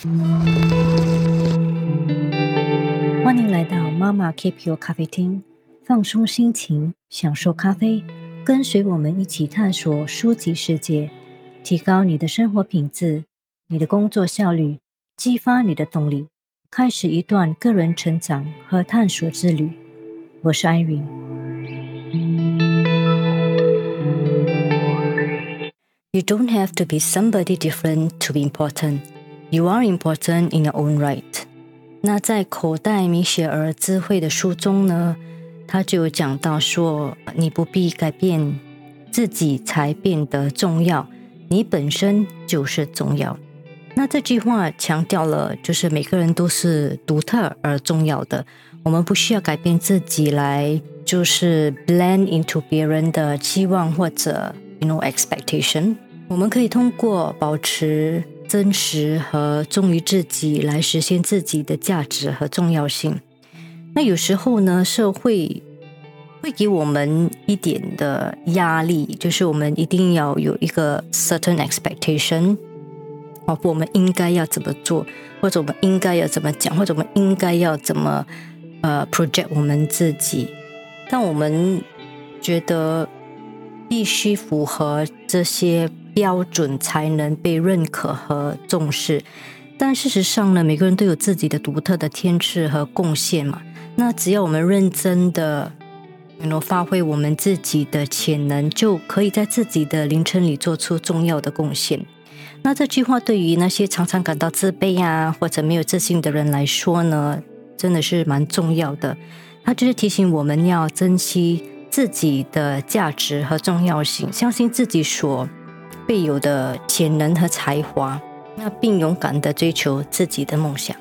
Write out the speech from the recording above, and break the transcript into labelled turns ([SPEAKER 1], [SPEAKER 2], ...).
[SPEAKER 1] 欢迎来到妈妈 Keep Your 咖啡厅，放松心情，享受咖啡，跟随我们一起探索书籍世界，提高你的生活品质，你的工作效率，激发你的动力，开始一段个人成长和探索之旅。我是安云。You don't have to be somebody different to be important. You are important in your own right. 那在口袋米雪儿智慧的书中呢，他就有讲到说，你不必改变自己才变得重要，你本身就是重要。那这句话强调了，就是每个人都是独特而重要的，我们不需要改变自己来，就是 blend into 别人的期望或者。You know expectation，我们可以通过保持真实和忠于自己来实现自己的价值和重要性。那有时候呢，社会会给我们一点的压力，就是我们一定要有一个 certain expectation，哦，我们应该要怎么做，或者我们应该要怎么讲，或者我们应该要怎么呃 project 我们自己。但我们觉得。必须符合这些标准才能被认可和重视，但事实上呢，每个人都有自己的独特的天赐和贡献嘛。那只要我们认真的，能够发挥我们自己的潜能，就可以在自己的凌晨里做出重要的贡献。那这句话对于那些常常感到自卑啊或者没有自信的人来说呢，真的是蛮重要的。它就是提醒我们要珍惜。自己的价值和重要性，相信自己所备有的潜能和才华，那并勇敢的追求自己的梦想。